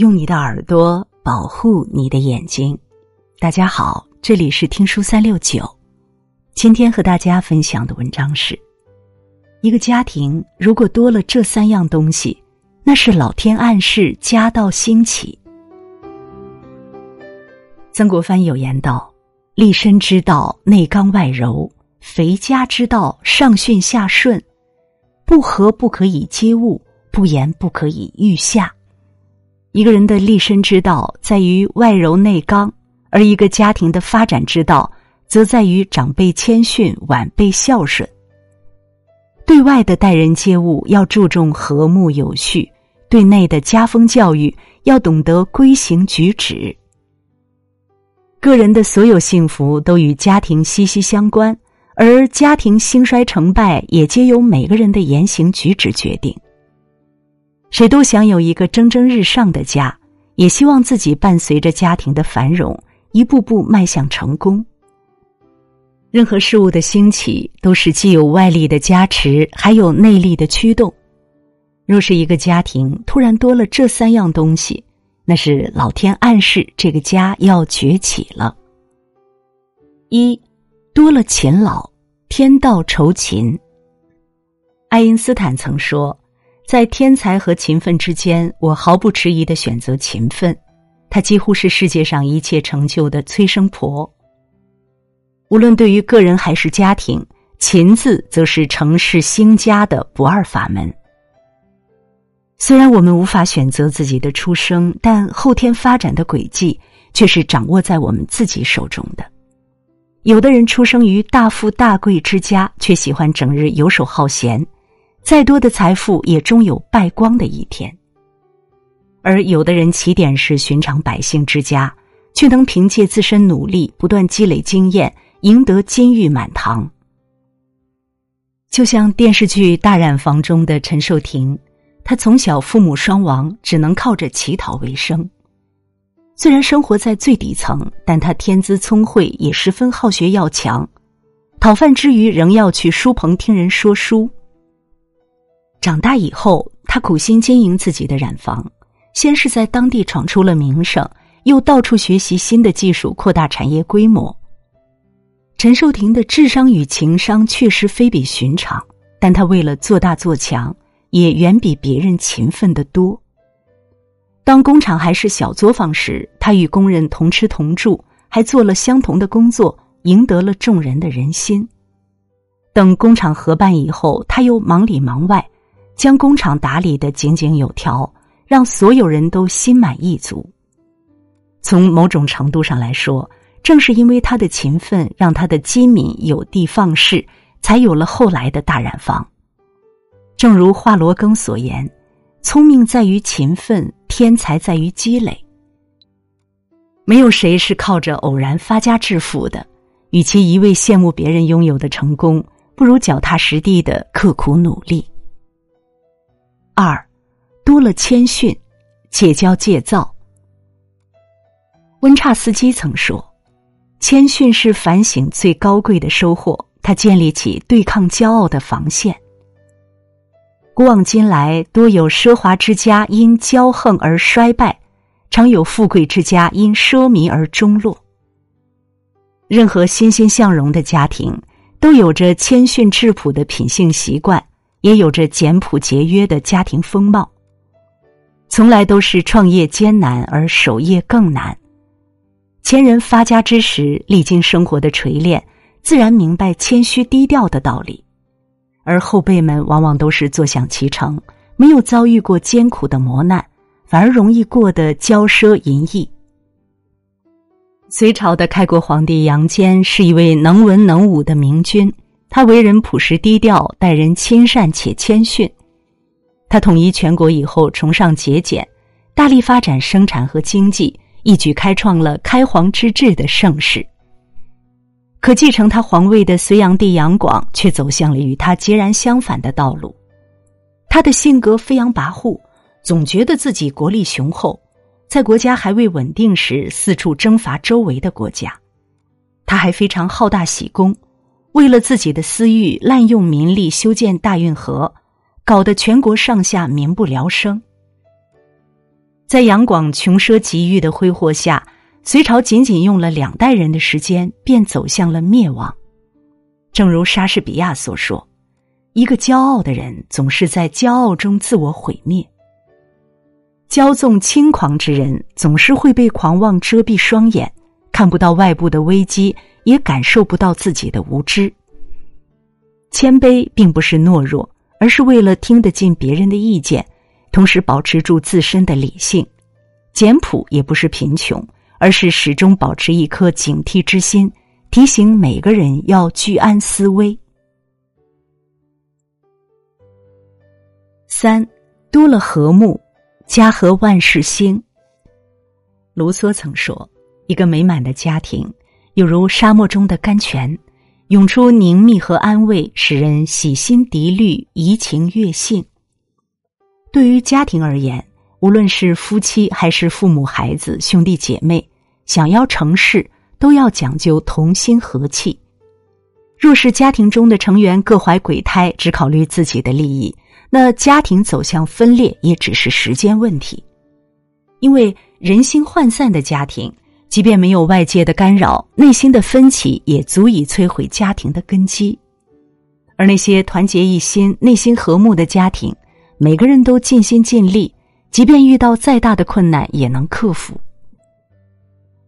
用你的耳朵保护你的眼睛。大家好，这里是听书三六九。今天和大家分享的文章是：一个家庭如果多了这三样东西，那是老天暗示家道兴起。曾国藩有言道：“立身之道，内刚外柔；肥家之道，上训下顺。不和不可以接物，不言不可以御下。”一个人的立身之道在于外柔内刚，而一个家庭的发展之道则在于长辈谦逊，晚辈孝顺。对外的待人接物要注重和睦有序，对内的家风教育要懂得规行举止。个人的所有幸福都与家庭息息相关，而家庭兴衰成败也皆由每个人的言行举止决定。谁都想有一个蒸蒸日上的家，也希望自己伴随着家庭的繁荣，一步步迈向成功。任何事物的兴起，都是既有外力的加持，还有内力的驱动。若是一个家庭突然多了这三样东西，那是老天暗示这个家要崛起了。一，多了勤劳，天道酬勤。爱因斯坦曾说。在天才和勤奋之间，我毫不迟疑的选择勤奋。他几乎是世界上一切成就的催生婆。无论对于个人还是家庭，勤字则是成事兴家的不二法门。虽然我们无法选择自己的出生，但后天发展的轨迹却是掌握在我们自己手中的。有的人出生于大富大贵之家，却喜欢整日游手好闲。再多的财富也终有败光的一天，而有的人起点是寻常百姓之家，却能凭借自身努力不断积累经验，赢得金玉满堂。就像电视剧《大染坊》中的陈寿亭，他从小父母双亡，只能靠着乞讨为生。虽然生活在最底层，但他天资聪慧，也十分好学要强。讨饭之余，仍要去书棚听人说书。长大以后，他苦心经营自己的染坊，先是在当地闯出了名声，又到处学习新的技术，扩大产业规模。陈寿亭的智商与情商确实非比寻常，但他为了做大做强，也远比别人勤奋得多。当工厂还是小作坊时，他与工人同吃同住，还做了相同的工作，赢得了众人的人心。等工厂合办以后，他又忙里忙外。将工厂打理的井井有条，让所有人都心满意足。从某种程度上来说，正是因为他的勤奋，让他的机敏有的放矢，才有了后来的大染坊。正如华罗庚所言：“聪明在于勤奋，天才在于积累。”没有谁是靠着偶然发家致富的。与其一味羡慕别人拥有的成功，不如脚踏实地的刻苦努力。二，多了谦逊，戒骄戒躁。温差斯基曾说：“谦逊是反省最高贵的收获。”他建立起对抗骄傲的防线。古往今来，多有奢华之家因骄横而衰败，常有富贵之家因奢靡而中落。任何欣欣向荣的家庭，都有着谦逊质朴的品性习惯。也有着简朴节约的家庭风貌。从来都是创业艰难，而守业更难。前人发家之时，历经生活的锤炼，自然明白谦虚低调的道理；而后辈们往往都是坐享其成，没有遭遇过艰苦的磨难，反而容易过得骄奢淫逸。隋朝的开国皇帝杨坚是一位能文能武的明君。他为人朴实低调，待人亲善且谦逊。他统一全国以后，崇尚节俭，大力发展生产和经济，一举开创了开皇之治的盛世。可继承他皇位的隋炀帝杨广却走向了与他截然相反的道路。他的性格飞扬跋扈，总觉得自己国力雄厚，在国家还未稳定时，四处征伐周围的国家。他还非常好大喜功。为了自己的私欲，滥用民力修建大运河，搞得全国上下民不聊生。在杨广穷奢极欲的挥霍下，隋朝仅仅用了两代人的时间，便走向了灭亡。正如莎士比亚所说：“一个骄傲的人，总是在骄傲中自我毁灭。骄纵轻狂之人，总是会被狂妄遮蔽双眼，看不到外部的危机，也感受不到自己的无知。谦卑并不是懦弱，而是为了听得进别人的意见，同时保持住自身的理性；简朴也不是贫穷，而是始终保持一颗警惕之心。”提醒每个人要居安思危。三多了和睦，家和万事兴。卢梭曾说：“一个美满的家庭，有如沙漠中的甘泉，涌出宁谧和安慰，使人洗心涤虑，怡情悦性。”对于家庭而言，无论是夫妻还是父母、孩子、兄弟姐妹，想要成事。都要讲究同心和气。若是家庭中的成员各怀鬼胎，只考虑自己的利益，那家庭走向分裂也只是时间问题。因为人心涣散的家庭，即便没有外界的干扰，内心的分歧也足以摧毁家庭的根基。而那些团结一心、内心和睦的家庭，每个人都尽心尽力，即便遇到再大的困难，也能克服。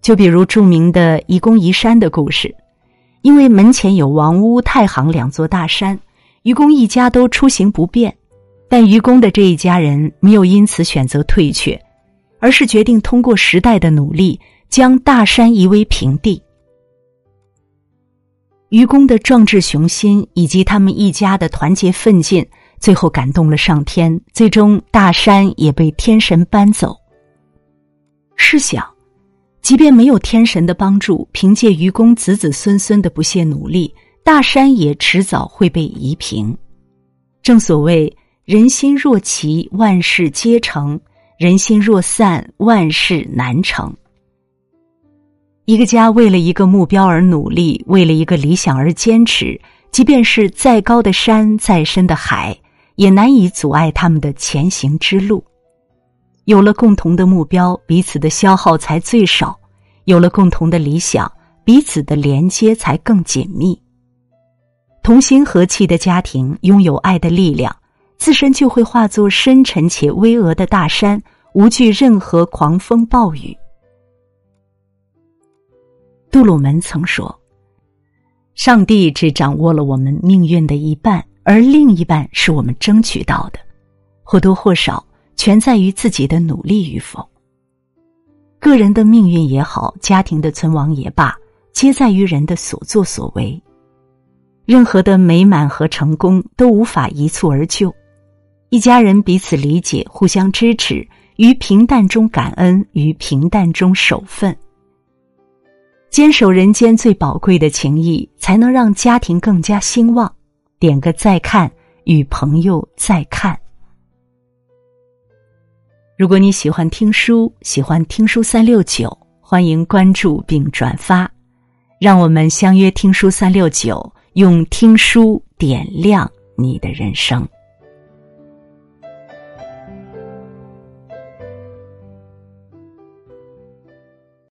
就比如著名的愚公移山的故事，因为门前有王屋、太行两座大山，愚公一家都出行不便。但愚公的这一家人没有因此选择退却，而是决定通过时代的努力，将大山夷为平地。愚公的壮志雄心以及他们一家的团结奋进，最后感动了上天，最终大山也被天神搬走。试想。即便没有天神的帮助，凭借愚公子子孙孙的不懈努力，大山也迟早会被夷平。正所谓“人心若齐，万事皆成；人心若散，万事难成。”一个家为了一个目标而努力，为了一个理想而坚持，即便是再高的山，再深的海，也难以阻碍他们的前行之路。有了共同的目标，彼此的消耗才最少；有了共同的理想，彼此的连接才更紧密。同心和气的家庭拥有爱的力量，自身就会化作深沉且巍峨的大山，无惧任何狂风暴雨。杜鲁门曾说：“上帝只掌握了我们命运的一半，而另一半是我们争取到的，或多或少。”全在于自己的努力与否。个人的命运也好，家庭的存亡也罢，皆在于人的所作所为。任何的美满和成功都无法一蹴而就。一家人彼此理解，互相支持，于平淡中感恩，于平淡中守分，坚守人间最宝贵的情谊，才能让家庭更加兴旺。点个再看，与朋友再看。如果你喜欢听书，喜欢听书三六九，欢迎关注并转发，让我们相约听书三六九，用听书点亮你的人生。